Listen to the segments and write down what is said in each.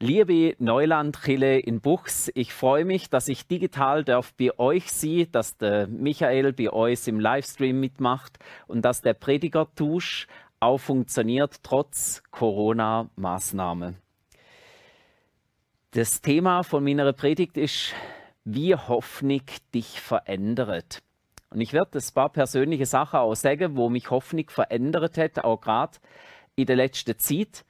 Liebe Neuland-Chille in Buchs, ich freue mich, dass ich digital darf bei euch sie, dass der Michael bei euch im Livestream mitmacht und dass der Predigertusch auch funktioniert trotz Corona-Maßnahmen. Das Thema von meiner Predigt ist, wie Hoffnung dich verändert. Und ich werde ein paar persönliche Sachen auch sagen, wo mich Hoffnung verändert hat, auch gerade in der letzten Zeit.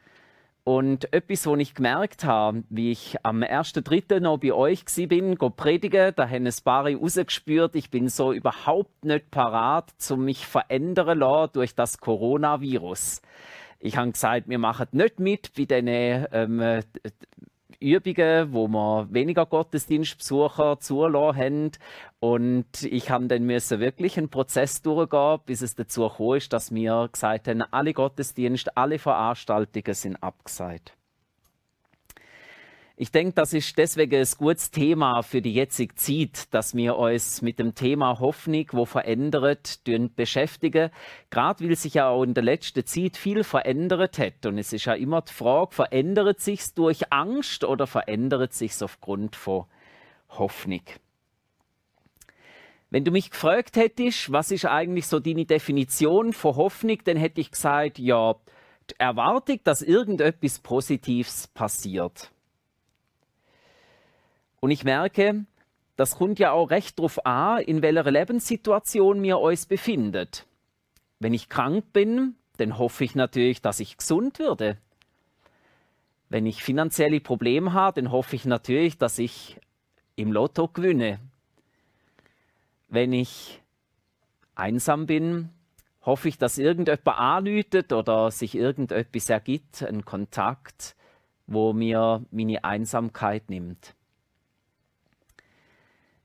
Und etwas, was ich gemerkt habe, wie ich am 1.3. noch bei euch bin, go predigen, da haben ein paar rausgespürt, ich bin so überhaupt nicht parat, zu mich verändern lassen durch das Coronavirus. Ich habe gesagt, wir machen nicht mit bei diesen ähm, Übungen, wo wir weniger Gottesdienstbesucher zulassen haben. Und ich habe dann müssen wirklich einen Prozess durchgehen, bis es dazu kam, dass wir gesagt haben, alle Gottesdienste, alle Veranstaltungen sind abgesagt. Ich denke, das ist deswegen ein gutes Thema für die jetzige Zeit, dass wir uns mit dem Thema Hoffnung, wo verändert, beschäftigen. Gerade weil sich ja auch in der letzten Zeit viel verändert hat. Und es ist ja immer die Frage, verändert sich durch Angst oder verändert sich aufgrund von Hoffnung? Wenn du mich gefragt hättest, was ist eigentlich so deine Definition von Hoffnung, dann hätte ich gesagt, ja, die Erwartung, dass irgendetwas Positives passiert. Und ich merke, das kommt ja auch recht drauf an, in welcher Lebenssituation wir uns befindet. Wenn ich krank bin, dann hoffe ich natürlich, dass ich gesund würde. Wenn ich finanzielle Probleme habe, dann hoffe ich natürlich, dass ich im Lotto gewinne. Wenn ich einsam bin, hoffe ich, dass irgendjemand anläutet oder sich irgendetwas ergibt, ein Kontakt, wo mir meine Einsamkeit nimmt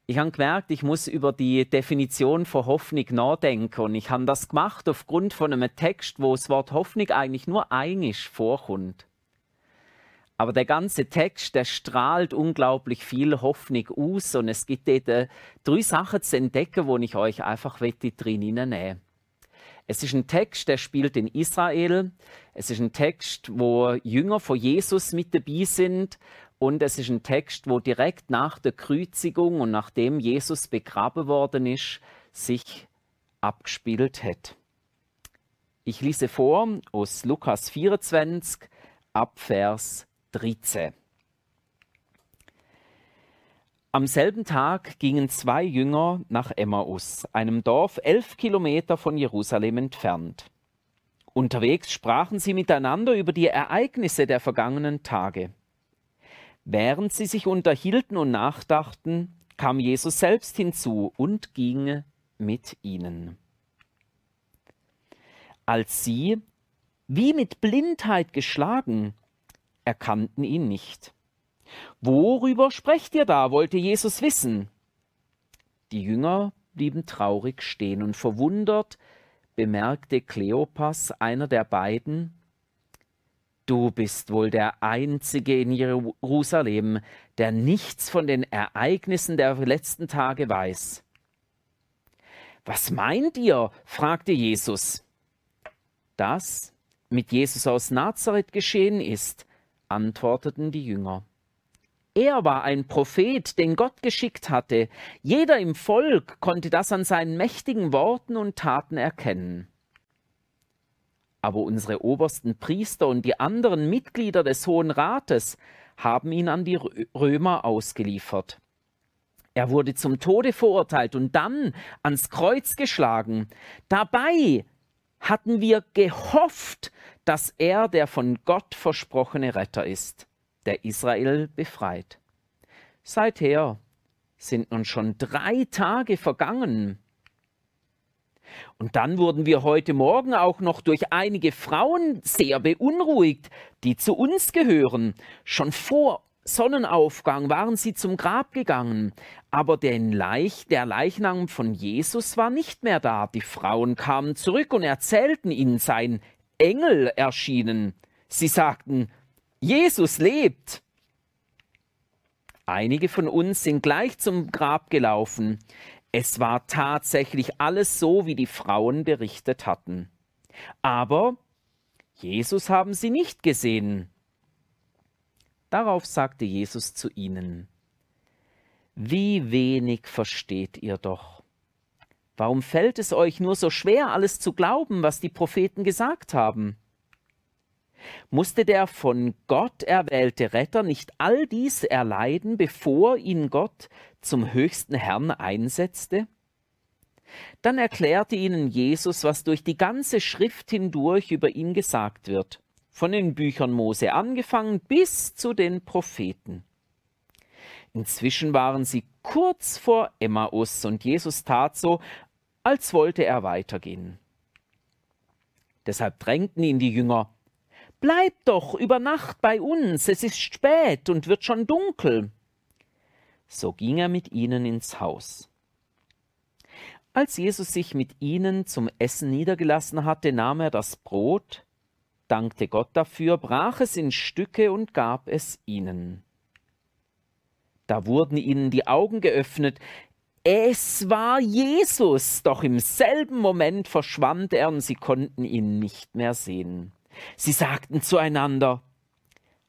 ich habe gemerkt, ich muss über die Definition von Hoffnung nachdenken. Und ich habe das gemacht aufgrund von einem Text, wo das Wort Hoffnung eigentlich nur einig vorkommt. Aber der ganze Text, der strahlt unglaublich viel Hoffnung aus. Und es gibt dort äh, drei Sachen zu entdecken, wo ich euch einfach drin hineinnehmen es ist ein Text, der spielt in Israel. Es ist ein Text, wo Jünger von Jesus mit dabei sind und es ist ein Text, wo direkt nach der Kreuzigung und nachdem Jesus begraben worden ist, sich abgespielt hat. Ich lese vor aus Lukas 24 ab Vers 13. Am selben Tag gingen zwei Jünger nach Emmaus, einem Dorf elf Kilometer von Jerusalem entfernt. Unterwegs sprachen sie miteinander über die Ereignisse der vergangenen Tage. Während sie sich unterhielten und nachdachten, kam Jesus selbst hinzu und ging mit ihnen. Als sie, wie mit Blindheit geschlagen, erkannten ihn nicht. Worüber sprecht ihr da? wollte Jesus wissen. Die Jünger blieben traurig stehen und verwundert bemerkte Kleopas, einer der beiden, Du bist wohl der Einzige in Jerusalem, der nichts von den Ereignissen der letzten Tage weiß. Was meint ihr? fragte Jesus. Das mit Jesus aus Nazareth geschehen ist, antworteten die Jünger. Er war ein Prophet, den Gott geschickt hatte. Jeder im Volk konnte das an seinen mächtigen Worten und Taten erkennen. Aber unsere obersten Priester und die anderen Mitglieder des Hohen Rates haben ihn an die Römer ausgeliefert. Er wurde zum Tode verurteilt und dann ans Kreuz geschlagen. Dabei hatten wir gehofft, dass er der von Gott versprochene Retter ist, der Israel befreit. Seither sind nun schon drei Tage vergangen. Und dann wurden wir heute Morgen auch noch durch einige Frauen sehr beunruhigt, die zu uns gehören. Schon vor Sonnenaufgang waren sie zum Grab gegangen, aber Leich, der Leichnam von Jesus war nicht mehr da. Die Frauen kamen zurück und erzählten ihnen, sein Engel erschienen. Sie sagten, Jesus lebt. Einige von uns sind gleich zum Grab gelaufen. Es war tatsächlich alles so, wie die Frauen berichtet hatten. Aber Jesus haben sie nicht gesehen. Darauf sagte Jesus zu ihnen, Wie wenig versteht ihr doch. Warum fällt es euch nur so schwer, alles zu glauben, was die Propheten gesagt haben? Musste der von Gott erwählte Retter nicht all dies erleiden, bevor ihn Gott zum höchsten Herrn einsetzte? Dann erklärte ihnen Jesus, was durch die ganze Schrift hindurch über ihn gesagt wird von den Büchern Mose angefangen bis zu den Propheten. Inzwischen waren sie kurz vor Emmaus und Jesus tat so, als wollte er weitergehen. Deshalb drängten ihn die Jünger, Bleib doch über Nacht bei uns, es ist spät und wird schon dunkel. So ging er mit ihnen ins Haus. Als Jesus sich mit ihnen zum Essen niedergelassen hatte, nahm er das Brot, dankte Gott dafür, brach es in Stücke und gab es ihnen. Da wurden ihnen die Augen geöffnet. Es war Jesus, doch im selben Moment verschwand er und sie konnten ihn nicht mehr sehen. Sie sagten zueinander,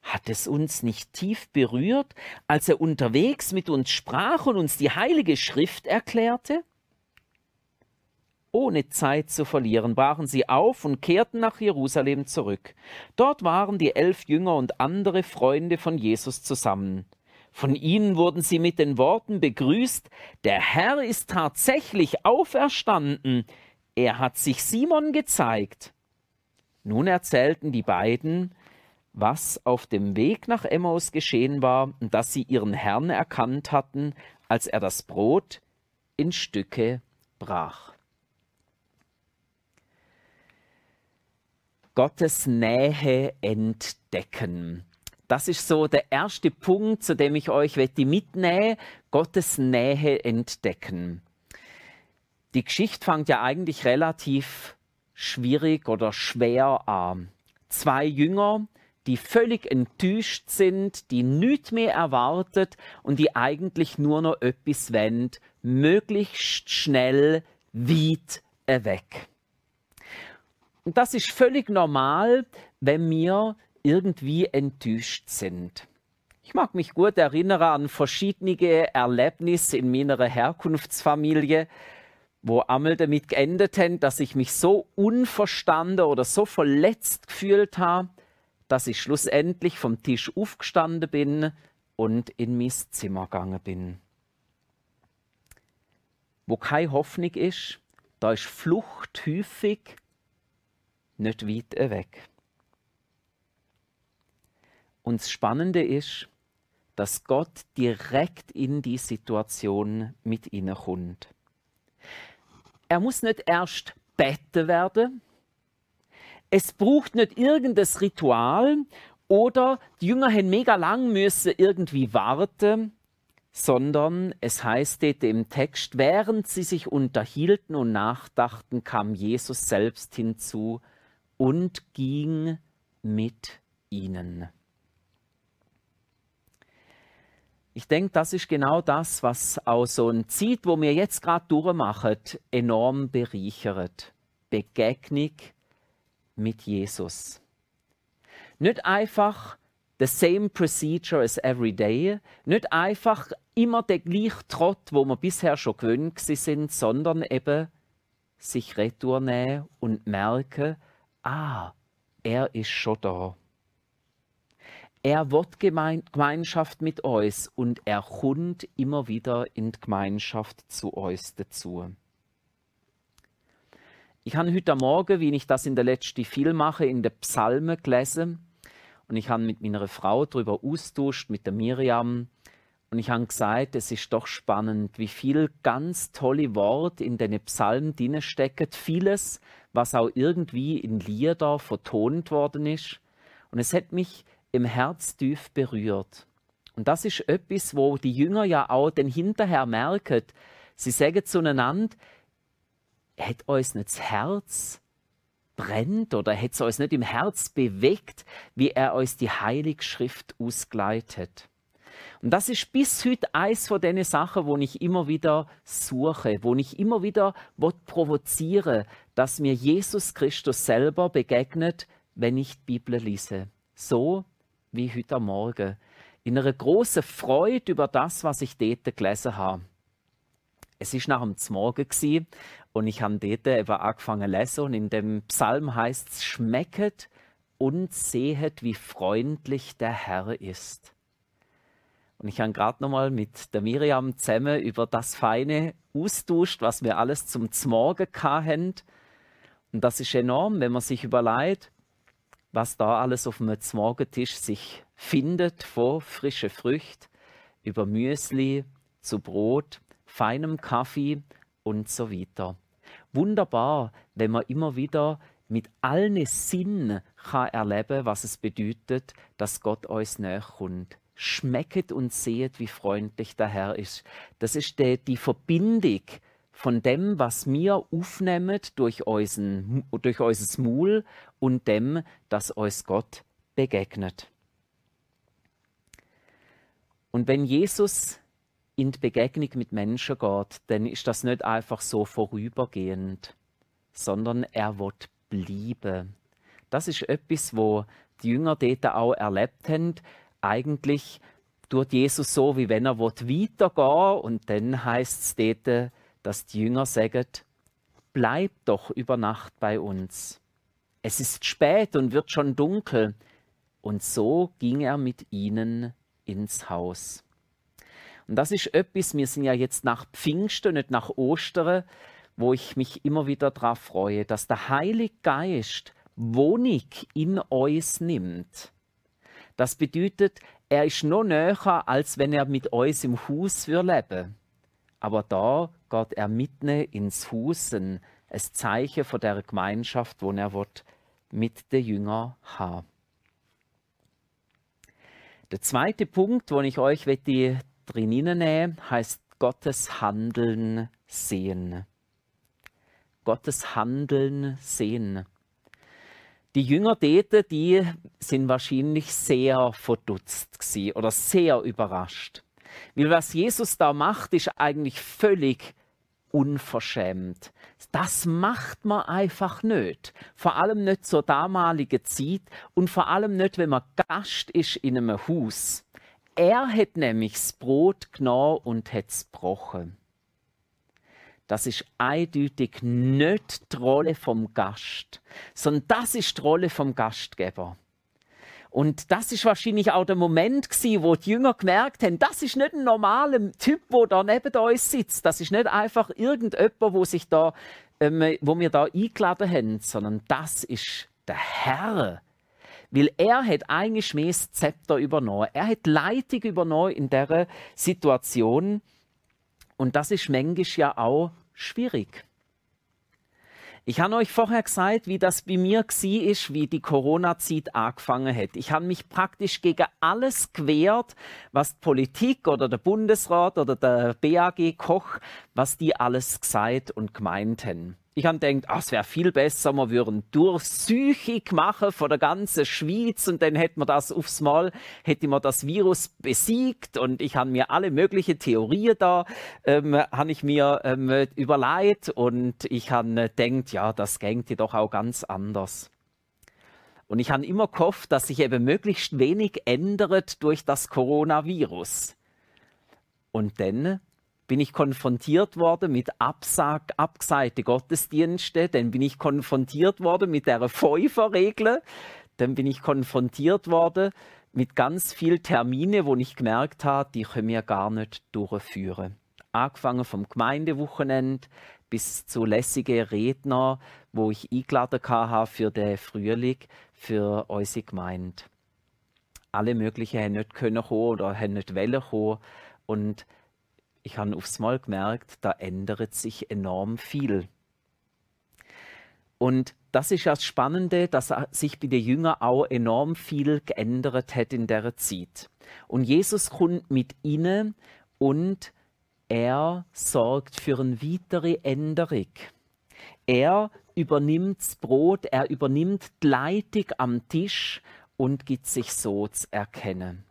hat es uns nicht tief berührt, als er unterwegs mit uns sprach und uns die heilige Schrift erklärte? Ohne Zeit zu verlieren, brachen sie auf und kehrten nach Jerusalem zurück. Dort waren die elf Jünger und andere Freunde von Jesus zusammen. Von ihnen wurden sie mit den Worten begrüßt, der Herr ist tatsächlich auferstanden, er hat sich Simon gezeigt. Nun erzählten die beiden, was auf dem Weg nach Emmaus geschehen war und dass sie ihren Herrn erkannt hatten, als er das Brot in Stücke brach. Gottes Nähe entdecken. Das ist so der erste Punkt, zu dem ich euch mitnähe, Gottes Nähe entdecken. Die Geschichte fängt ja eigentlich relativ schwierig oder schwer an. Zwei Jünger, die völlig enttäuscht sind, die nichts mehr erwartet und die eigentlich nur noch etwas wollen, möglichst schnell weit weg. Und das ist völlig normal, wenn wir irgendwie enttäuscht sind. Ich mag mich gut erinnern an verschiedene Erlebnisse in meiner Herkunftsfamilie, wo einmal damit geendet haben, dass ich mich so unverstanden oder so verletzt gefühlt habe, dass ich schlussendlich vom Tisch aufgestanden bin und in mein Zimmer gegangen bin. Wo keine Hoffnung ist, da ist Flucht häufig nicht weit weg. Und das Spannende ist, dass Gott direkt in die Situation mit ihnen kommt. Er muss nicht erst beten werden. Es braucht nicht irgendein Ritual oder die Jünger haben mega lang müssen irgendwie warten, sondern es heißt im Text, während sie sich unterhielten und nachdachten, kam Jesus selbst hinzu und ging mit ihnen. Ich denke, das ist genau das, was auch so ein Zeit, wo wir jetzt gerade durchmachen, enorm bereichert. Begegnung mit Jesus. Nicht einfach the same procedure as every day, nicht einfach immer der gleiche Trott, wo wir bisher schon gewöhnt sind, sondern eben sich retournehmen und merken, ah, er ist schon da. Er wird Gemeinschaft mit uns und er kommt immer wieder in die Gemeinschaft zu uns dazu. Ich habe heute Morgen, wie ich das in der letzten viel mache, in den Psalmen gelesen und ich habe mit meiner Frau darüber austauscht, mit der Miriam, und ich habe gesagt, es ist doch spannend, wie viel ganz tolle Worte in den Psalmen drin stecken. Vieles, was auch irgendwie in Lieder vertont worden ist. Und es hat mich im Herz tief berührt. Und das ist etwas, wo die Jünger ja auch dann hinterher merken. Sie sagen zueinander, hat uns nicht das Herz brennt oder hat es uns nicht im Herz bewegt, wie er uns die Heilige Schrift ausgeleitet. Und das ist bis heute eins von den Sachen, wo ich immer wieder suche, wo ich immer wieder provoziere, dass mir Jesus Christus selber begegnet, wenn ich die Bibel lese. So wie heute Morgen. In einer großen Freude über das, was ich dort gelesen habe. Es ist nach dem Morgen und ich habe dort eben angefangen zu lesen und in dem Psalm heißt es, schmecket und sehet, wie freundlich der Herr ist. Und ich habe gerade nochmal mit der Miriam zusammen über das Feine austauscht, was wir alles zum Morgen hatten. Und das ist enorm, wenn man sich überlegt, was da alles auf dem Morgentisch sich findet, von frischen Früchten über Müsli zu Brot, feinem Kaffee und so weiter. Wunderbar, wenn man immer wieder mit allen Sinnen kann erleben, was es bedeutet, dass Gott uns näher kommt. Schmecket und sehet, wie freundlich der Herr ist. Das ist die, die Verbindung von dem, was wir aufnehmen durch, unseren, durch unser Maul und dem, dass uns Gott begegnet. Und wenn Jesus in die Begegnung mit Menschen geht, dann ist das nicht einfach so vorübergehend, sondern er wird bleiben. Das ist etwas, wo die Jünger dort auch erlebt haben. Eigentlich tut Jesus so, wie wenn er weitergehen und dann heißt es dort, dass die Jünger sagen, bleib doch über Nacht bei uns. Es ist spät und wird schon dunkel. Und so ging er mit ihnen ins Haus. Und das ist etwas, wir sind ja jetzt nach Pfingsten, nicht nach Ostern, wo ich mich immer wieder darauf freue, dass der Heilige Geist Wohnung in uns nimmt. Das bedeutet, er ist noch näher, als wenn er mit uns im Haus leben Aber da geht er mitten ins Haus, ein Zeichen von der Gemeinschaft, wo er mit den Jüngern haben. Der zweite Punkt, wo ich euch drin nehme, heißt Gottes Handeln sehen. Gottes Handeln sehen. Die Jünger dort, die sind wahrscheinlich sehr verdutzt oder sehr überrascht. Weil was Jesus da macht, ist eigentlich völlig unverschämt. Das macht man einfach nicht. Vor allem nicht zur damaligen Zeit und vor allem nicht, wenn man Gast ist in einem Haus. Er hat nämlich das Brot genommen und hat es gebrochen. Das ist eindeutig nicht die Rolle vom Gast, sondern das ist die Rolle vom Gastgeber. Und das ist wahrscheinlich auch der Moment gewesen, wo die Jünger gemerkt haben, das ist nicht ein normaler Typ, wo da neben uns sitzt. Das ist nicht einfach irgendjemand, wo sich da, ähm, wo wir da eingeladen haben, sondern das ist der Herr. Weil er hat eigentlich mehr das Zepter übernommen. Er hat Leitung übernommen in dieser Situation. Und das ist manchmal ja auch schwierig. Ich habe euch vorher gesagt, wie das bei mir ist, wie die Corona-Zeit angefangen hat. Ich habe mich praktisch gegen alles gewehrt, was die Politik oder der Bundesrat oder der BAG Koch, was die alles gesagt und gemeint haben. Ich habe gedacht, ach, es wäre viel besser, wir würden durchsuchig machen von der ganzen Schweiz und dann hätten wir das aufs Mal, hätte man das Virus besiegt und ich habe mir alle möglichen Theorien da, ähm, habe ich mir ähm, überlegt und ich habe gedacht, ja, das geht doch auch ganz anders. Und ich habe immer gehofft, dass sich eben möglichst wenig ändert durch das Coronavirus. Und dann bin ich konfrontiert worden mit Absag, abgesagte Gottesdienste, dann bin ich konfrontiert worden mit der Fünferregel, dann bin ich konfrontiert worden mit ganz vielen Termine, wo ich gemerkt habe, die können wir gar nicht durchführen. Angefangen vom Gemeindewochenende bis zu lässigen Redner, wo ich eingeladen habe für den Frühling, für unsere Gemeinde. Alle möglichen haben nicht kommen oder haben nicht wollen kommen. Und ich habe aufs Mal gemerkt, da ändert sich enorm viel. Und das ist ja das Spannende, dass sich bei den Jüngern auch enorm viel geändert hat in der Zeit. Und Jesus kommt mit ihnen und er sorgt für eine weitere Änderung. Er übernimmt das Brot, er übernimmt die Leitung am Tisch und gibt sich so zu erkennen.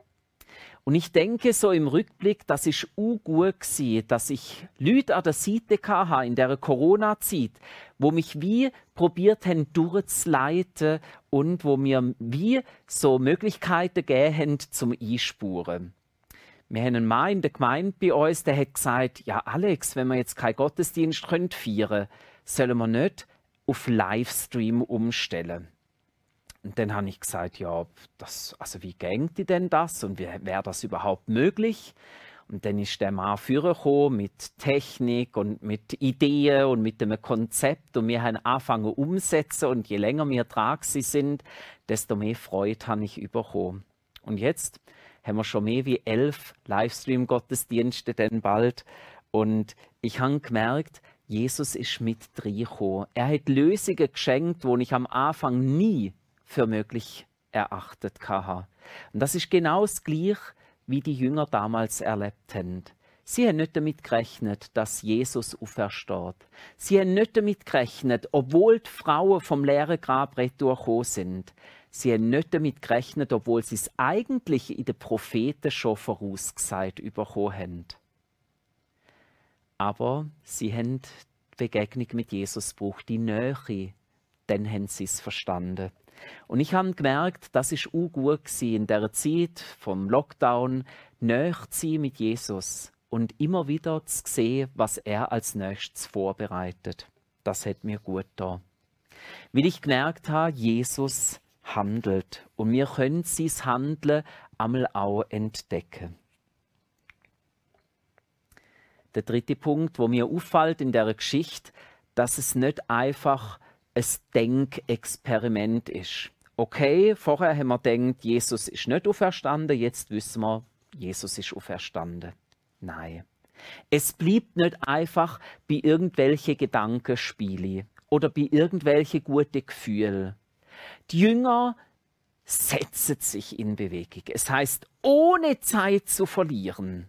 Und ich denke so im Rückblick, das ist gut gewesen, dass ich Leute an der Seite hatte in der Corona-Zeit, wo mich wie probiert haben durchzuleiten und wo mir wie so Möglichkeiten gegeben haben zum Einspuren. Wir haben einen Mann in der Gemeinde bei uns, der hat gesagt, ja Alex, wenn wir jetzt keinen Gottesdienst feiern können, sollen wir nicht auf Livestream umstellen. Und dann habe ich gesagt, ja, das, also wie gängt denn das und wäre das überhaupt möglich? Und dann ist der Mann vorgekommen mit Technik und mit Ideen und mit einem Konzept und wir haben angefangen umsetzen und je länger wir dran sind, desto mehr Freude habe ich bekommen. Und jetzt haben wir schon mehr wie elf Livestream-Gottesdienste dann bald und ich habe gemerkt, Jesus ist mit reingekommen. Er hat Lösungen geschenkt, wo ich am Anfang nie für möglich erachtet hatte. Und das ist genau das Gleiche, wie die Jünger damals erlebt haben. Sie haben nicht damit gerechnet, dass Jesus aufersteht. Sie haben nicht damit gerechnet, obwohl die Frauen vom leeren Grab retour sind. Sie haben nicht damit gerechnet, obwohl sie es eigentlich in den Propheten schon vorausgesagt bekommen haben. Aber sie haben die Begegnung mit Jesus gebraucht, die Nähe, dann haben sie es verstanden. Und ich habe gemerkt, das ist auch gut in der Zeit vom Lockdown, näher zu sein mit Jesus und immer wieder zu sehen, was er als nächstes vorbereitet. Das hat mir gut da. Weil ich gemerkt habe, Jesus handelt und wir können sein Handeln einmal auch entdecken. Der dritte Punkt, wo mir auffällt in der Geschichte, dass es nicht einfach ein Denkexperiment ist. Okay, vorher haben wir gedacht, Jesus ist nicht auferstanden, jetzt wissen wir, Jesus ist auferstanden. Nein. Es bleibt nicht einfach bei irgendwelche Gedankenspiele oder bei irgendwelche gute Gefühle. Die Jünger setzen sich in Bewegung. Es heißt, ohne Zeit zu verlieren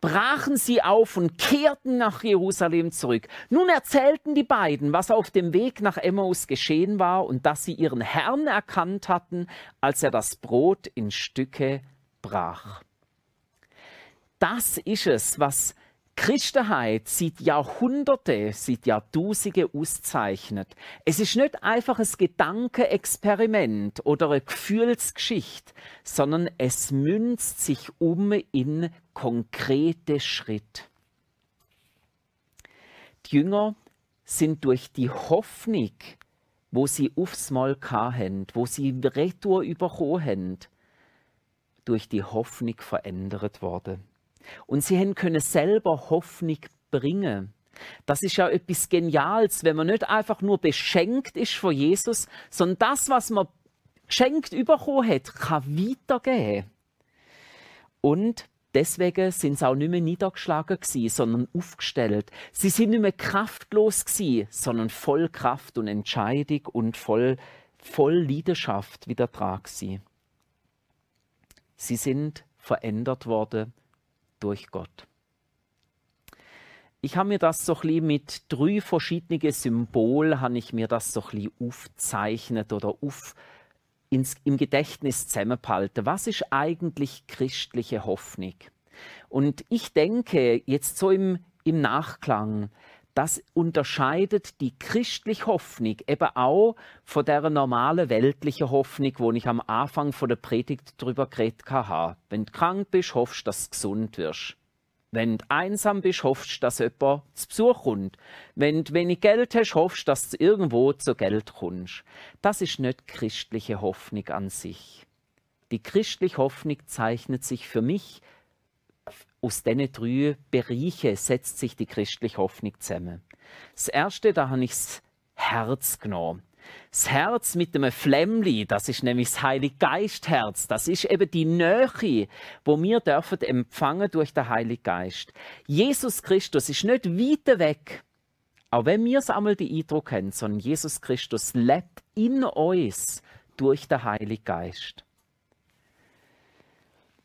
brachen sie auf und kehrten nach Jerusalem zurück. Nun erzählten die beiden, was auf dem Weg nach Emmaus geschehen war und dass sie ihren Herrn erkannt hatten, als er das Brot in Stücke brach. Das ist es, was Christenheit seit Jahrhunderte, seit Jahrtausende auszeichnet. Es ist nicht einfach ein Gedankenexperiment oder eine Gefühlsgeschichte, sondern es münzt sich um in konkrete Schritte. Die Jünger sind durch die Hoffnung, wo sie aufs Mal hatten, wo sie Retour überkommen haben, durch die Hoffnung verändert worden. Und sie können selber Hoffnung bringen. Das ist ja etwas Geniales, wenn man nicht einfach nur beschenkt ist von Jesus, sondern das, was man geschenkt bekommen hat, kann weitergehen. Und deswegen sind sie auch nicht mehr niedergeschlagen gewesen, sondern aufgestellt. Sie sind nicht mehr kraftlos gewesen, sondern voll Kraft und Entscheidung und voll, voll Leidenschaft wieder dran gewesen. Sie sind verändert worden durch Gott. Ich habe mir das so ein mit drei verschiedenen Symbolen, habe ich mir das so aufzeichnet oder auf, ins, im Gedächtnis zusammengehalten. Was ist eigentlich christliche Hoffnung? Und ich denke, jetzt so im, im Nachklang, das unterscheidet die christliche Hoffnung eben auch von der normalen weltlichen Hoffnung, wo ich am Anfang von der Predigt darüber geredet habe. Wenn du krank bist, hoffst du, dass du gesund wirst. Wenn du einsam bist, hoffst du, dass jemand zu Besuch kommt. Wenn du wenig Geld hast, hoffst du, dass du irgendwo zu Geld kommst. Das ist nicht christliche Hoffnung an sich. Die christliche Hoffnung zeichnet sich für mich aus diesen drei Bereichen setzt sich die christliche Hoffnung zusammen. Das erste, da habe ich das Herz genommen. Das Herz mit einem Flämmli, das ist nämlich das Heilige Geistherz. Das ist eben die Nähe, wo wir dürfen empfangen durch den Heiligen Geist. Jesus Christus ist nicht weit weg, auch wenn wir es einmal den Eindruck haben, sondern Jesus Christus lebt in uns durch den Heiligen Geist.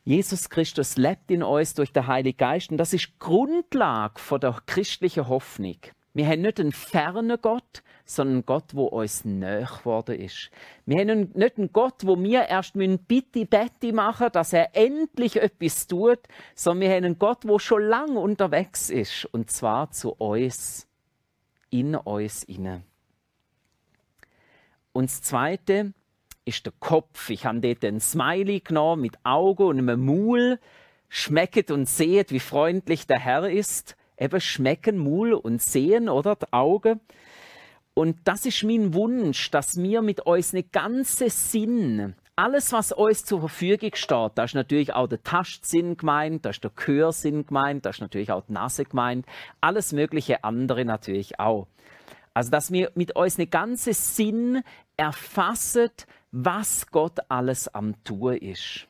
Jesus Christus lebt in uns durch den Heiligen Geist und das ist Grundlage der christlichen Hoffnung. Wir haben nicht einen fernen Gott, sondern einen Gott, wo uns näher geworden ist. Wir haben nicht einen Gott, wo wir erst bitte Betty machen dass er endlich etwas tut, sondern wir haben einen Gott, wo schon lange unterwegs ist, und zwar zu uns, in uns inne. Und das Zweite ist der Kopf. Ich habe dort einen Smiley genommen mit Augen und einem Maul. Schmecket und seht, wie freundlich der Herr ist eben schmecken, Mul und sehen, oder? Die Augen. Und das ist mein Wunsch, dass wir mit uns eine ganze Sinn, alles, was uns zur Verfügung steht, da ist natürlich auch der Tastsinn gemeint, da ist der Gehörsinn gemeint, da ist natürlich auch die Nase gemeint, alles mögliche andere natürlich auch. Also, dass wir mit uns eine ganze Sinn erfassen, was Gott alles am Tun ist.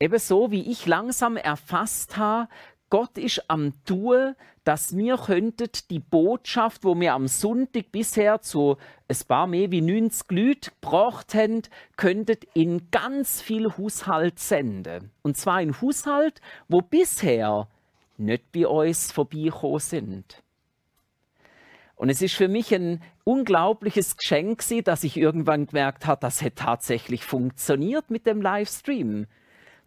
Ebenso wie ich langsam erfasst habe, Gott ist am Tun, dass wir könnten die Botschaft, wo wir am Sonntag bisher zu ein paar mehr wie 90 Leute gebracht haben, könnten in ganz viel Haushalt senden. Und zwar in Haushalt, wo bisher nicht bei uns vorbeigekommen sind. Und es ist für mich ein unglaubliches Geschenk, dass ich irgendwann gemerkt habe, das hat tatsächlich funktioniert mit dem Livestream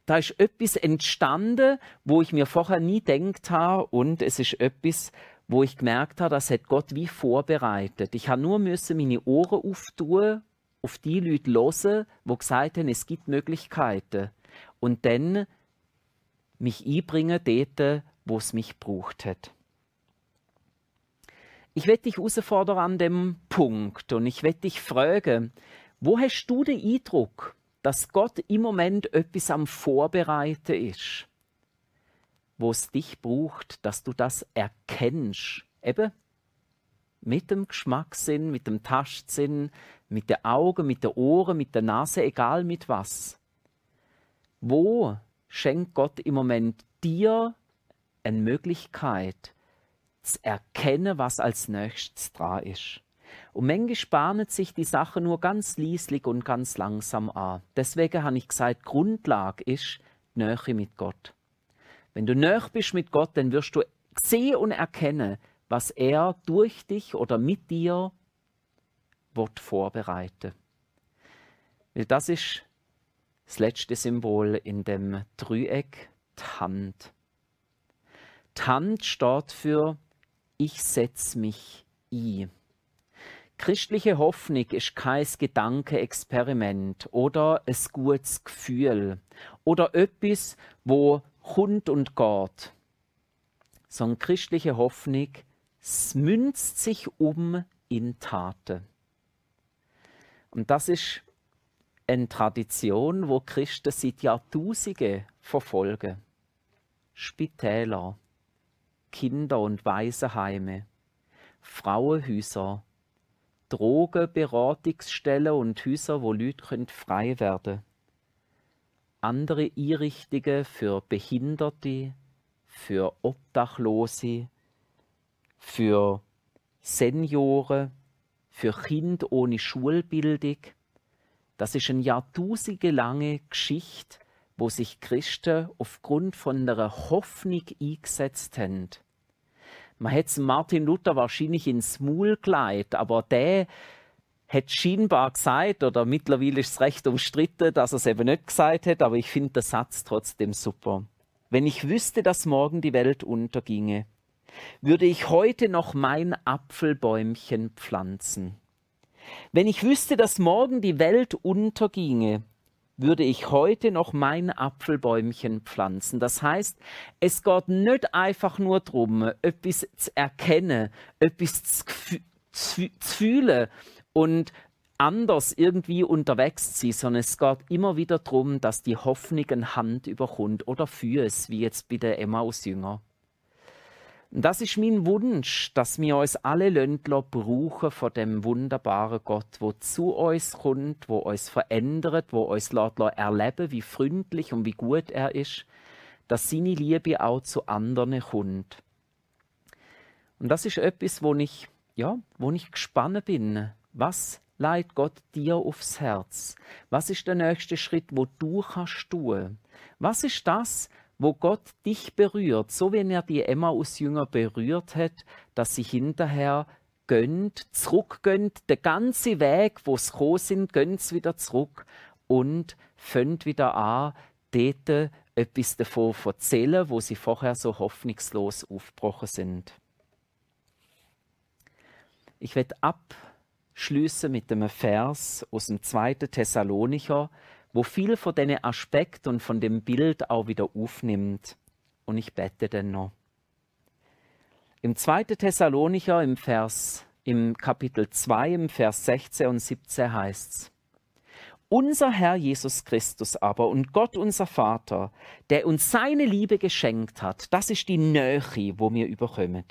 da ist etwas entstanden, wo ich mir vorher nie gedacht habe und es ist etwas, wo ich gemerkt habe, das hat Gott wie vorbereitet. Ich habe nur müssen meine Ohren auftun, auf die Leute hören, die gesagt haben, es gibt Möglichkeiten. Und dann mich einbringen dort, wo es mich braucht hat. Ich werde dich herausfordern an dem Punkt und ich werde dich fragen, wo hast du den Eindruck, dass Gott im Moment etwas am Vorbereiten ist, wo es dich braucht, dass du das erkennst. Eben mit dem Geschmackssinn, mit dem Tastsinn, mit den Augen, mit den Ohren, mit der Nase, egal mit was. Wo schenkt Gott im Moment dir eine Möglichkeit zu erkennen, was als nächstes dran ist? Und manchmal bahnen sich die Sachen nur ganz lieslig und ganz langsam an. Deswegen habe ich gesagt, Grundlage ist die Nähe mit Gott. Wenn du näher bist mit Gott, dann wirst du sehen und erkennen, was er durch dich oder mit dir wird vorbereiten. Weil das ist das letzte Symbol in dem Dreieck, die Hand. Die steht für ich setze mich ein. Christliche Hoffnung ist kein Gedankenexperiment oder ein gutes Gefühl oder etwas, wo kommt und geht. Sondern christliche Hoffnung münzt sich um in Taten. Und das ist eine Tradition, wo Christen seit Jahrtausenden verfolgen. Spitäler, Kinder- und Waisenheime, Frauenhäuser, Drogenberatungsstellen und Häuser, wo Leute frei werden können. Andere Einrichtungen für Behinderte, für Obdachlose, für Senioren, für Kinder ohne Schulbildung. Das ist eine jahrtausendelange Geschichte, wo sich Christen aufgrund von einer Hoffnung eingesetzt haben. Man hätte Martin Luther wahrscheinlich ins Maul geleitet, aber der hat scheinbar gesagt, oder mittlerweile ist es recht umstritten, dass er es eben nicht gesagt hat, aber ich finde den Satz trotzdem super. Wenn ich wüsste, dass morgen die Welt unterginge, würde ich heute noch mein Apfelbäumchen pflanzen. Wenn ich wüsste, dass morgen die Welt unterginge, würde ich heute noch mein Apfelbäumchen pflanzen. Das heißt, es geht nicht einfach nur darum, etwas zu erkennen, etwas zu, zu, zu fühlen und anders irgendwie unterwegs zu sein, sondern es geht immer wieder darum, dass die Hoffnung eine Hand überkommt oder Füße, wie jetzt bei der Emmaus-Jünger. Das ist mein Wunsch, dass wir uns alle Ländler brauchen von dem wunderbaren Gott, wo zu uns kommt, wo uns verändert, wo uns erleben, wie freundlich und wie gut er ist, dass seine Liebe auch zu anderen kommt. Und das ist etwas, wo ich, ja, wo ich gespannt bin. Was leitet Gott dir aufs Herz? Was ist der nächste Schritt, wo du kannst tun? Was ist das, wo Gott dich berührt, so wenn er die Emmaus-Jünger berührt hat, dass sie hinterher gönnt, zurückgönnt, der ganze Weg, wo sie gekommen sind, gönnt sie wieder zurück und fängt wieder an, dort etwas davon erzählen, wo sie vorher so hoffnungslos aufgebrochen sind. Ich werde abschließen mit einem Vers aus dem 2. Thessalonicher, wo viel von diesen Aspekten und von dem Bild auch wieder aufnimmt. Und ich bete denn noch. Im 2. Thessalonicher im Vers, im Kapitel 2, im Vers 16 und 17 heißt's. Unser Herr Jesus Christus aber und Gott unser Vater, der uns seine Liebe geschenkt hat, das ist die Nähe, wo wir überkommen.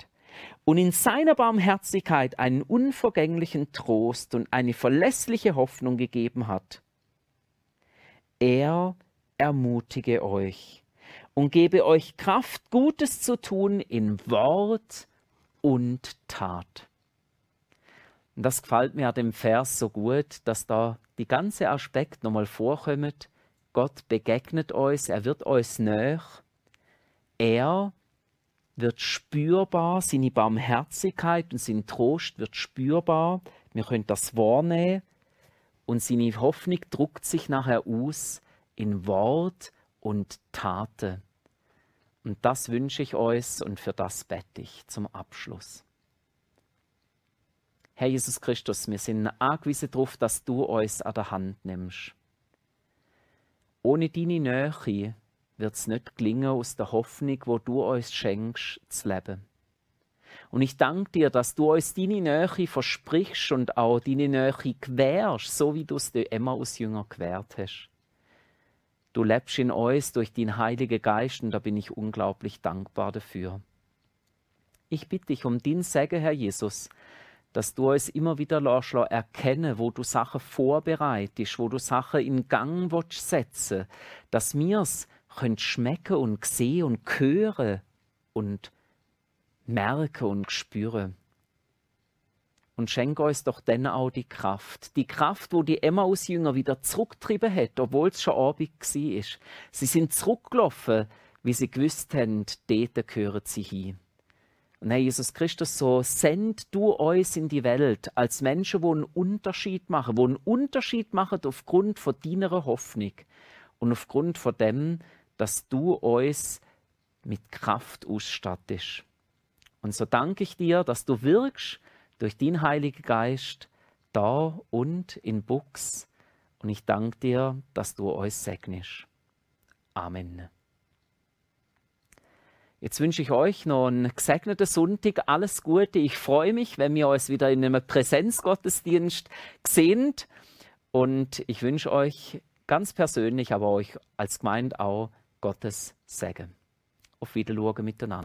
Und in seiner Barmherzigkeit einen unvergänglichen Trost und eine verlässliche Hoffnung gegeben hat. Er ermutige euch und gebe euch Kraft, Gutes zu tun in Wort und Tat. Das gefällt mir an dem Vers so gut, dass da die ganze Aspekt nochmal vorkommt. Gott begegnet uns, er wird uns näher. Er wird spürbar, seine Barmherzigkeit und sein Trost wird spürbar. Wir können das wahrnehmen und seine Hoffnung druckt sich nachher aus in Wort und Taten. Und das wünsche ich euch und für das bete ich zum Abschluss. Herr Jesus Christus, wir sind angewiesen darauf, dass du uns an der Hand nimmst. Ohne deine Nähe wird es nicht gelingen, aus der Hoffnung, wo du uns schenkst, zu leben. Und ich danke dir, dass du uns deine Nähe versprichst und auch deine Nähe gewährst, so wie du es dir immer aus Jünger gewährt hast. Du lebst in uns durch den Heiligen Geist und da bin ich unglaublich dankbar dafür. Ich bitte dich um den Segen, Herr Jesus, dass du es immer wieder lässt, erkennen, wo du Sachen vorbereitest, wo du Sachen in Gang willst dass wir es schmecken und sehen und hören und merken und spüren. Und schenk uns doch dann auch die Kraft. Die Kraft, wo die Emmaus-Jünger wieder zurückgetrieben hat, obwohl es schon Abend war. Sie sind zurückgelaufen, wie sie gewusst haben, dort gehören sie hin. Und Herr Jesus Christus, so send du uns in die Welt als Menschen, die einen Unterschied machen, die einen Unterschied machen aufgrund von deiner Hoffnung und aufgrund von dem, dass du uns mit Kraft ausstattest. Und so danke ich dir, dass du wirkst durch den Heiligen Geist da und in Buchs. Und ich danke dir, dass du uns segnest. Amen. Jetzt wünsche ich euch noch einen gesegneten Sonntag, alles Gute. Ich freue mich, wenn wir uns wieder in einem Präsenzgottesdienst sehen. Und ich wünsche euch ganz persönlich, aber euch als Gemeinde auch Gottes Segen. Auf Wiedersehen miteinander.